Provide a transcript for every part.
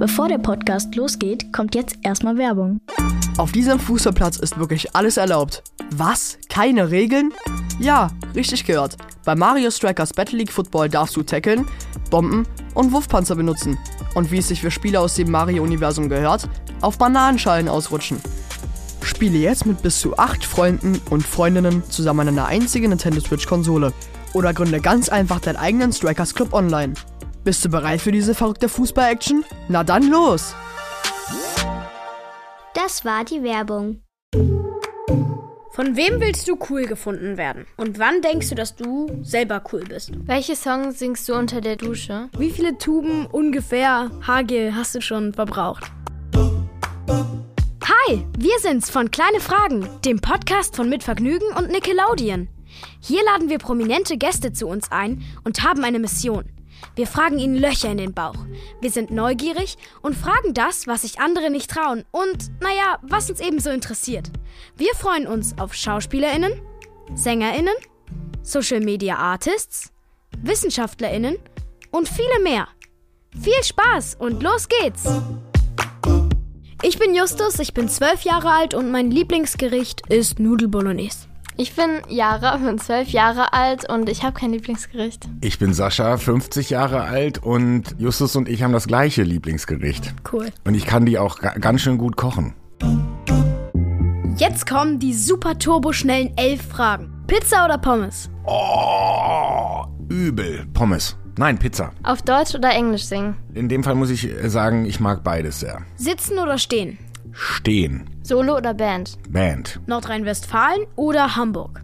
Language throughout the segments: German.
Bevor der Podcast losgeht, kommt jetzt erstmal Werbung. Auf diesem Fußballplatz ist wirklich alles erlaubt. Was? Keine Regeln? Ja, richtig gehört. Bei Mario Strikers Battle League Football darfst du tackeln, Bomben und Wurfpanzer benutzen. Und wie es sich für Spieler aus dem Mario-Universum gehört, auf Bananenschalen ausrutschen. Spiele jetzt mit bis zu 8 Freunden und Freundinnen zusammen an einer einzigen Nintendo Switch-Konsole. Oder gründe ganz einfach deinen eigenen Strikers Club online. Bist du bereit für diese verrückte Fußball-Action? Na dann los! Das war die Werbung. Von wem willst du cool gefunden werden? Und wann denkst du, dass du selber cool bist? Welche Songs singst du unter der Dusche? Wie viele Tuben ungefähr Hagel hast du schon verbraucht? Hi, wir sind's von Kleine Fragen, dem Podcast von Mitvergnügen und Nickelodeon. Hier laden wir prominente Gäste zu uns ein und haben eine Mission. Wir fragen ihnen Löcher in den Bauch. Wir sind neugierig und fragen das, was sich andere nicht trauen und, naja, was uns ebenso interessiert. Wir freuen uns auf SchauspielerInnen, SängerInnen, Social Media Artists, WissenschaftlerInnen und viele mehr. Viel Spaß und los geht's! Ich bin Justus, ich bin zwölf Jahre alt und mein Lieblingsgericht ist Nudel Bolognese. Ich bin Jara, bin zwölf Jahre alt und ich habe kein Lieblingsgericht. Ich bin Sascha, 50 Jahre alt und Justus und ich haben das gleiche Lieblingsgericht. Cool. Und ich kann die auch ga ganz schön gut kochen. Jetzt kommen die super turboschnellen elf Fragen. Pizza oder Pommes? Oh, übel. Pommes. Nein, Pizza. Auf Deutsch oder Englisch singen? In dem Fall muss ich äh, sagen, ich mag beides sehr. Sitzen oder stehen? Stehen. Solo oder Band? Band. Nordrhein-Westfalen oder Hamburg?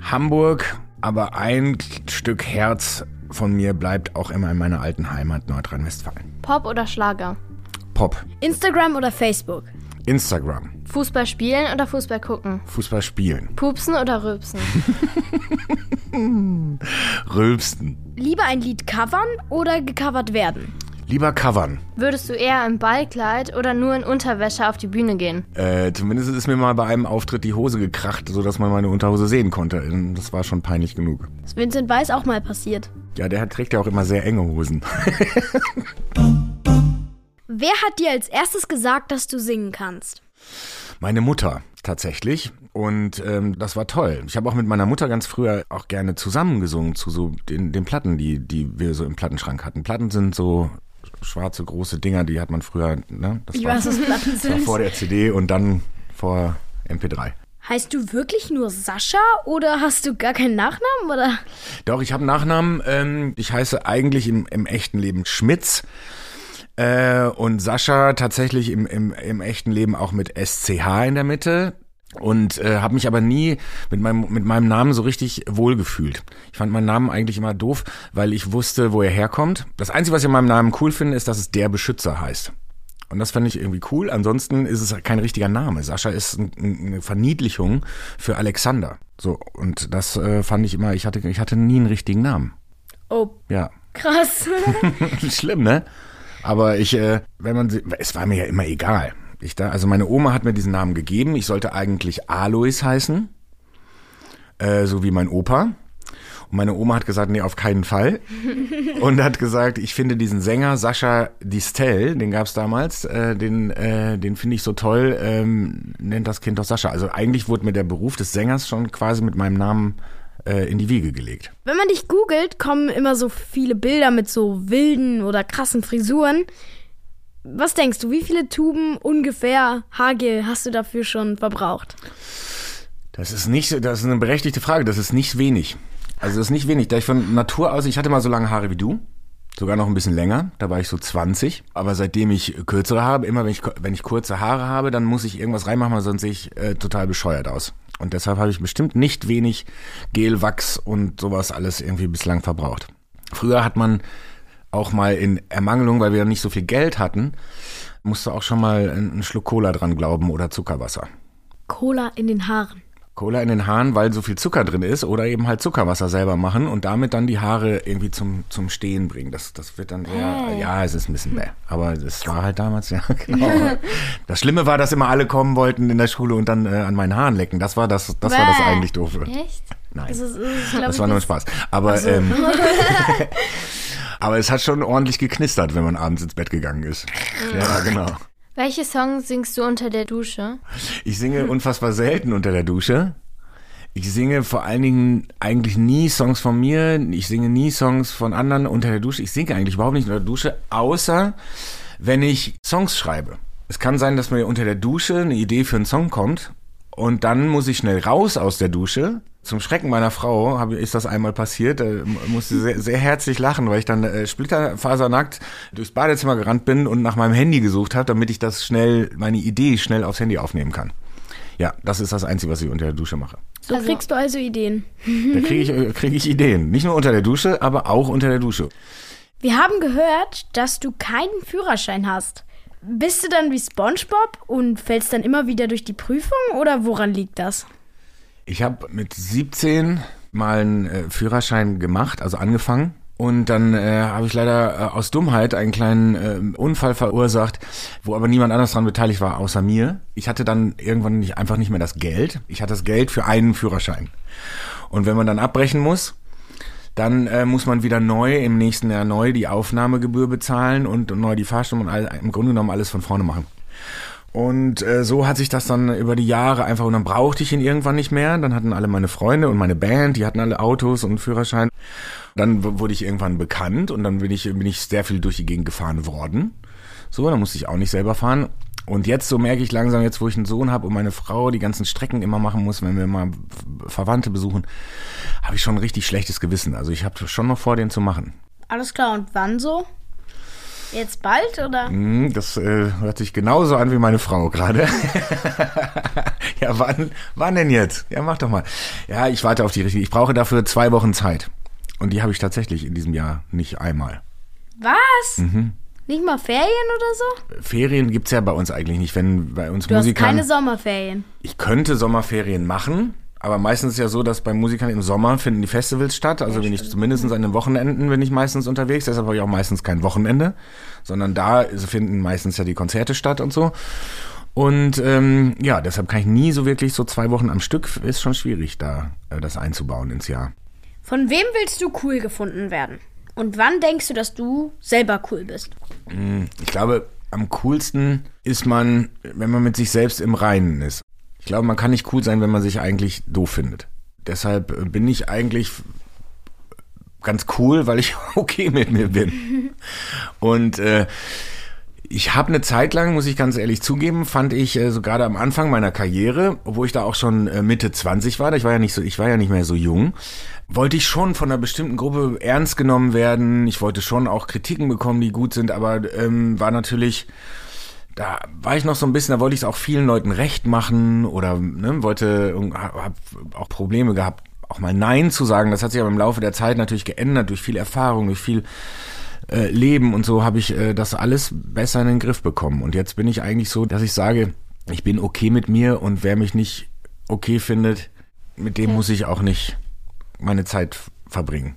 Hamburg, aber ein Stück Herz von mir bleibt auch immer in meiner alten Heimat Nordrhein-Westfalen. Pop oder Schlager? Pop. Instagram oder Facebook? Instagram. Fußball spielen oder Fußball gucken? Fußball spielen. Pupsen oder rülpsen? Rülpsten. Lieber ein Lied covern oder gecovert werden? Lieber covern. Würdest du eher im Ballkleid oder nur in Unterwäsche auf die Bühne gehen? Äh, zumindest ist mir mal bei einem Auftritt die Hose gekracht, sodass man meine Unterhose sehen konnte. Das war schon peinlich genug. Das Vincent Weiß auch mal passiert. Ja, der trägt ja auch immer sehr enge Hosen. Wer hat dir als erstes gesagt, dass du singen kannst? Meine Mutter tatsächlich. Und ähm, das war toll. Ich habe auch mit meiner Mutter ganz früher auch gerne zusammengesungen zu so den, den Platten, die, die wir so im Plattenschrank hatten. Platten sind so schwarze große Dinger, die hat man früher, ne? Das Ich war, weiß, was Platten war vor der CD und dann vor MP3. Heißt du wirklich nur Sascha oder hast du gar keinen Nachnamen oder? Doch, ich habe einen Nachnamen. Ähm, ich heiße eigentlich im, im echten Leben Schmitz. Äh, und Sascha tatsächlich im, im, im echten Leben auch mit SCH in der Mitte. Und äh, habe mich aber nie mit meinem, mit meinem Namen so richtig wohlgefühlt. Ich fand meinen Namen eigentlich immer doof, weil ich wusste, wo er herkommt. Das Einzige, was ich in meinem Namen cool finde, ist, dass es der Beschützer heißt. Und das fand ich irgendwie cool. Ansonsten ist es kein richtiger Name. Sascha ist ein, eine Verniedlichung für Alexander. So, und das äh, fand ich immer, ich hatte, ich hatte nie einen richtigen Namen. Oh, Ja. krass. Schlimm, ne? Aber ich, äh, wenn man, sie- es war mir ja immer egal. Ich da, also meine Oma hat mir diesen Namen gegeben. Ich sollte eigentlich Alois heißen, äh, so wie mein Opa. Und meine Oma hat gesagt, nee, auf keinen Fall. Und hat gesagt, ich finde diesen Sänger Sascha Distel, den gab's damals, äh, den, äh, den finde ich so toll, ähm, nennt das Kind doch Sascha. Also eigentlich wurde mir der Beruf des Sängers schon quasi mit meinem Namen äh, in die Wiege gelegt. Wenn man dich googelt, kommen immer so viele Bilder mit so wilden oder krassen Frisuren. Was denkst du, wie viele Tuben ungefähr Hagel hast du dafür schon verbraucht? Das ist nicht, das ist eine berechtigte Frage. Das ist nicht wenig. Also das ist nicht wenig. Da ich von Natur aus, ich hatte mal so lange Haare wie du, sogar noch ein bisschen länger. Da war ich so 20. Aber seitdem ich kürzere habe, immer wenn ich wenn ich kurze Haare habe, dann muss ich irgendwas reinmachen, weil sonst sehe ich äh, total bescheuert aus. Und deshalb habe ich bestimmt nicht wenig Gel, Wachs und sowas alles irgendwie bislang verbraucht. Früher hat man auch mal in Ermangelung, weil wir nicht so viel Geld hatten, musste auch schon mal einen Schluck Cola dran glauben oder Zuckerwasser. Cola in den Haaren. Cola in den Haaren, weil so viel Zucker drin ist oder eben halt Zuckerwasser selber machen und damit dann die Haare irgendwie zum, zum Stehen bringen. Das, das wird dann eher, ja, es ist ein bisschen bäh. Aber das war halt damals, ja, genau. Das Schlimme war, dass immer alle kommen wollten in der Schule und dann äh, an meinen Haaren lecken. Das war das, das war das eigentlich doofe. Echt? Nein. Das ist, das ist, Das war nur ein Spaß. Aber ähm, Aber es hat schon ordentlich geknistert, wenn man abends ins Bett gegangen ist. Ja, genau. Welche Songs singst du unter der Dusche? Ich singe unfassbar selten unter der Dusche. Ich singe vor allen Dingen eigentlich nie Songs von mir. Ich singe nie Songs von anderen unter der Dusche. Ich singe eigentlich überhaupt nicht unter der Dusche, außer wenn ich Songs schreibe. Es kann sein, dass mir unter der Dusche eine Idee für einen Song kommt und dann muss ich schnell raus aus der Dusche. Zum Schrecken meiner Frau hab, ist das einmal passiert. Da musste sehr, sehr herzlich lachen, weil ich dann äh, splitterfasernackt durchs Badezimmer gerannt bin und nach meinem Handy gesucht habe, damit ich das schnell, meine Idee schnell aufs Handy aufnehmen kann. Ja, das ist das Einzige, was ich unter der Dusche mache. So Also- kriegst du also Ideen. Da kriege ich, äh, krieg ich Ideen. Nicht nur unter der Dusche, aber auch unter der Dusche. Wir haben gehört, dass du keinen Führerschein hast. Bist du dann wie SpongeBob und fällst dann immer wieder durch die Prüfung oder woran liegt das? Ich habe mit 17 mal einen äh, Führerschein gemacht, also angefangen. Und dann äh, habe ich leider äh, aus Dummheit einen kleinen äh, Unfall verursacht, wo aber niemand anders dran beteiligt war, außer mir. Ich hatte dann irgendwann nicht, einfach nicht mehr das Geld. Ich hatte das Geld für einen Führerschein. Und wenn man dann abbrechen muss, dann äh, muss man wieder neu im nächsten Jahr neu die Aufnahmegebühr bezahlen und neu die Fahrstunde und all, im Grunde genommen alles von vorne machen. Und äh, so hat sich das dann über die Jahre einfach, und dann brauchte ich ihn irgendwann nicht mehr. Dann hatten alle meine Freunde und meine Band, die hatten alle Autos und Führerschein. Dann wurde ich irgendwann bekannt und dann bin ich, bin ich sehr viel durch die Gegend gefahren worden. So, dann musste ich auch nicht selber fahren. Und jetzt so merke ich langsam, jetzt wo ich einen Sohn habe und meine Frau die ganzen Strecken immer machen muss, wenn wir mal Verwandte besuchen, habe ich schon ein richtig schlechtes Gewissen. Also ich habe schon noch vor, den zu machen. Alles klar, und wann so? Jetzt bald oder? Hm, Das äh, hört sich genauso an wie meine Frau gerade. ja, wann, wann denn jetzt? Ja, mach doch mal. Ja, ich warte auf die richtige. Ich brauche dafür zwei Wochen Zeit. Und die habe ich tatsächlich in diesem Jahr nicht einmal. Was? Mhm. Nicht mal Ferien oder so? Ferien gibt's ja bei uns eigentlich nicht, wenn bei uns Du hast keine Sommerferien. Ich könnte Sommerferien machen, aber meistens ist ja so, dass bei Musikern im Sommer finden die Festivals statt. Also bin ich zumindest an den Wochenenden bin ich meistens unterwegs. Deshalb habe ich auch meistens kein Wochenende, sondern da finden meistens ja die Konzerte statt und so. Und ähm, ja, deshalb kann ich nie so wirklich so zwei Wochen am Stück. Ist schon schwierig, da äh, das einzubauen ins Jahr. Von wem willst du cool gefunden werden? Und wann denkst du, dass du selber cool bist? Ich glaube, am coolsten ist man, wenn man mit sich selbst im Reinen ist. Ich glaube, man kann nicht cool sein, wenn man sich eigentlich doof findet. Deshalb äh, bin ich eigentlich ganz cool, weil ich okay mit mir bin. Und äh, ich habe eine Zeit lang, muss ich ganz ehrlich zugeben, fand ich äh, so gerade am Anfang meiner Karriere, obwohl ich da auch schon äh, Mitte 20 war, ich war ja nicht so, ich war ja nicht mehr so jung, wollte ich schon von einer bestimmten Gruppe ernst genommen werden. Ich wollte schon auch Kritiken bekommen, die gut sind, aber ähm, war natürlich da war ich noch so ein bisschen, da wollte ich es auch vielen Leuten recht machen oder ne, wollte, habe auch Probleme gehabt, auch mal Nein zu sagen. Das hat sich aber im Laufe der Zeit natürlich geändert, durch viel Erfahrung, durch viel äh, Leben und so habe ich äh, das alles besser in den Griff bekommen. Und jetzt bin ich eigentlich so, dass ich sage, ich bin okay mit mir und wer mich nicht okay findet, mit dem muss ich auch nicht meine Zeit verbringen.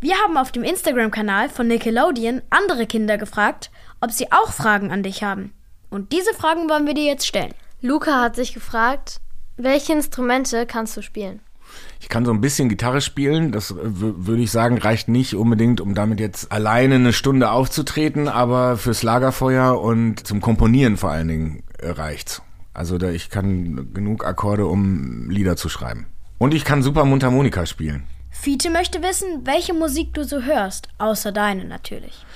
Wir haben auf dem Instagram-Kanal von Nickelodeon andere Kinder gefragt, ob sie auch Fragen an dich haben. Und diese Fragen wollen wir dir jetzt stellen. Luca hat sich gefragt, welche Instrumente kannst du spielen? Ich kann so ein bisschen Gitarre spielen, das äh, würde ich sagen, reicht nicht unbedingt, um damit jetzt alleine eine Stunde aufzutreten, aber fürs Lagerfeuer und zum Komponieren vor allen Dingen äh, reicht's. Also da, ich kann genug Akkorde, um Lieder zu schreiben. Und ich kann super Mundharmonika spielen. Fiete möchte wissen, welche Musik du so hörst, außer deine natürlich.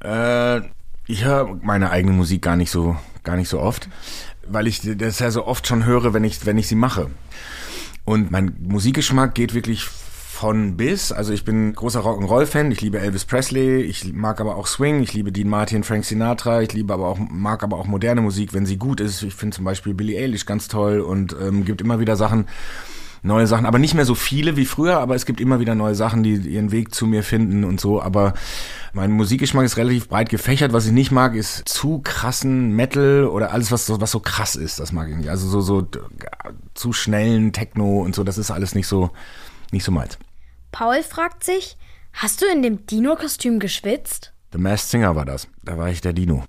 Äh, ich höre meine eigene Musik gar nicht so, gar nicht so oft, weil ich das ja so oft schon höre, wenn ich, wenn ich sie mache. Und mein Musikgeschmack geht wirklich von bis. Also ich bin großer Rock'n'Roll-Fan. Ich liebe Elvis Presley. Ich mag aber auch Swing. Ich liebe Dean Martin, Frank Sinatra. Ich liebe aber auch, mag aber auch moderne Musik, wenn sie gut ist. Ich finde zum Beispiel Billie Eilish ganz toll und ähm, gibt immer wieder Sachen, neue Sachen, aber nicht mehr so viele wie früher, aber es gibt immer wieder neue Sachen, die ihren Weg zu mir finden und so, aber mein Musikgeschmack ist relativ breit gefächert. Was ich nicht mag, ist zu krassen Metal oder alles, was so, was so krass ist, das mag ich nicht. Also so, so zu schnellen Techno und so, das ist alles nicht so, nicht so meins. Paul fragt sich, hast du in dem Dino-Kostüm geschwitzt? The Masked Singer war das. Da war ich der Dino.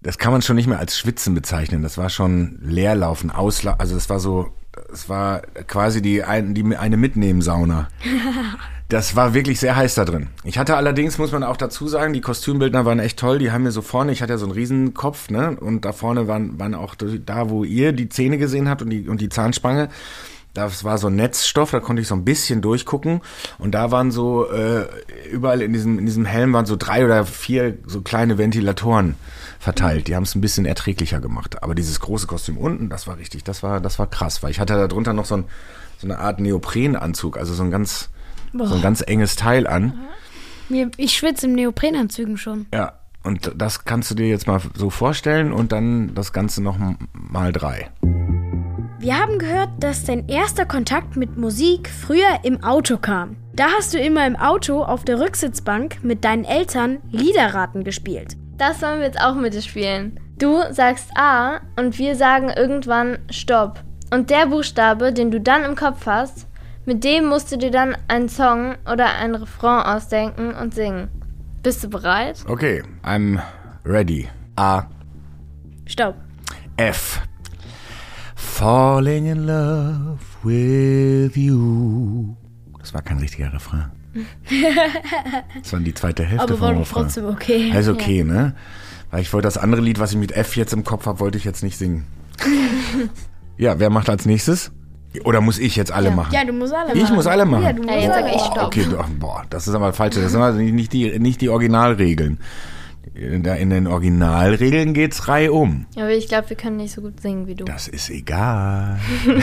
Das kann man schon nicht mehr als Schwitzen bezeichnen. Das war schon Leerlaufen, Auslaufen. Also das war so, es war quasi die, ein, die eine Mitnehmen-Sauna. Das war wirklich sehr heiß da drin. Ich hatte allerdings, muss man auch dazu sagen, die Kostümbildner waren echt toll. Die haben mir so vorne, ich hatte ja so einen Riesenkopf, ne? Und da vorne waren, waren auch da, wo ihr die Zähne gesehen habt und die, und die Zahnspange. Das war so ein Netzstoff, da konnte ich so ein bisschen durchgucken. Und da waren so, äh, überall in diesem, in diesem Helm waren so drei oder vier so kleine Ventilatoren verteilt. Die haben es ein bisschen erträglicher gemacht. Aber dieses große Kostüm unten, das war richtig, das war, das war krass, weil ich hatte da drunter noch so, ein, so eine Art Neoprenanzug, also so ein ganz, so ein ganz enges Teil an. Mir, ich schwitze im Neoprenanzügen schon. Ja, und das kannst du dir jetzt mal so vorstellen und dann das Ganze noch mal drei. Wir haben gehört, dass dein erster Kontakt mit Musik früher im Auto kam. Da hast du immer im Auto auf der Rücksitzbank mit deinen Eltern Liederraten gespielt. Das wollen wir jetzt auch mit dir spielen. Du sagst A und wir sagen irgendwann Stopp. Und der Buchstabe, den du dann im Kopf hast, mit dem musst du dir dann einen Song oder ein Refrain ausdenken und singen. Bist du bereit? Okay, I'm ready. A. Stopp. F. Falling in love with you. Das war kein richtiger Refrain. Das war die zweite Hälfte Aber war trotzdem okay. Also okay, ne? Weil ich wollte das andere Lied, was ich mit F jetzt im Kopf habe, wollte ich jetzt nicht singen. ja, wer macht als nächstes? Oder muss ich jetzt alle machen? Ja, du musst alle machen. Ich muss alle machen. Ja, du musst Ja, jetzt alle sag ich machen. Stopp. Okay, boah, das ist aber falsch. Das sind also nicht die, nicht die Originalregeln. In den Originalregeln geht's reihum. Aber ich glaube, wir können nicht so gut singen wie du. Das ist egal.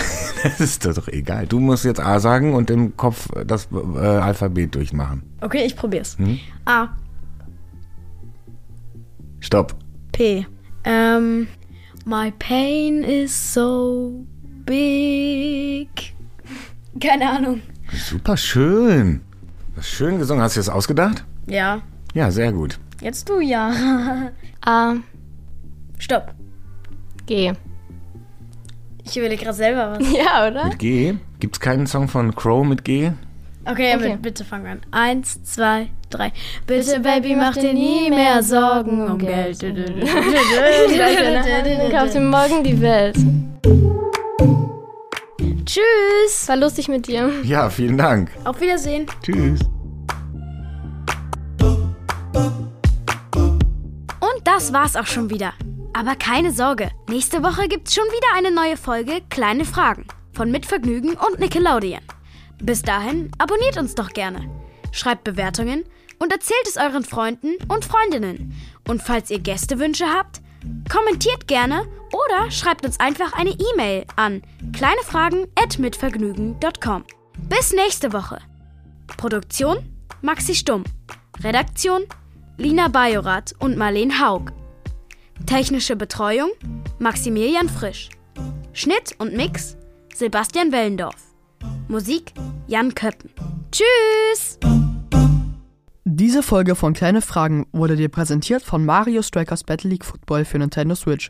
das ist doch egal. Du musst jetzt A sagen und im Kopf das äh, Alphabet durchmachen. Okay, ich probier's. Hm? A, Stopp. P. Ähm, my pain is so big. Keine Ahnung. Super schön. Das ist schön gesungen. Hast du das ausgedacht? Ja, Ja, sehr gut. Jetzt du ja. A, Stopp. G. Ich überlege gerade selber was. Ja, oder? Mit G. Gibt's keinen Song von Crow mit G? Okay, Okay. Mit, bitte fang an. Eins, zwei, drei. Bitte, Baby, mach dir nie mehr Sorgen um Geld. Kauf dir morgen die Welt. Tschüss. War lustig mit dir. Ja, vielen Dank. Auf Wiedersehen. Tschüss. Das war's auch schon wieder. Aber keine Sorge, nächste Woche gibt's schon wieder eine neue Folge Kleine Fragen von Mitvergnügen und Nickelodeon. Bis dahin abonniert uns doch gerne, schreibt Bewertungen und erzählt es euren Freunden und Freundinnen. Und falls ihr Gästewünsche habt, kommentiert gerne oder schreibt uns einfach eine E-Mail an kleinefragen@mitvergnügen.com. Bis nächste Woche. Produktion Maxi Stumm. Redaktion Lina Bajorath und Marleen Haug. Technische Betreuung Maximilian Frisch. Schnitt und Mix Sebastian Wellendorf. Musik Jan Köppen. Tschüss! Diese Folge von Kleine Fragen wurde dir präsentiert von Mario Strikers Battle League Football für Nintendo Switch.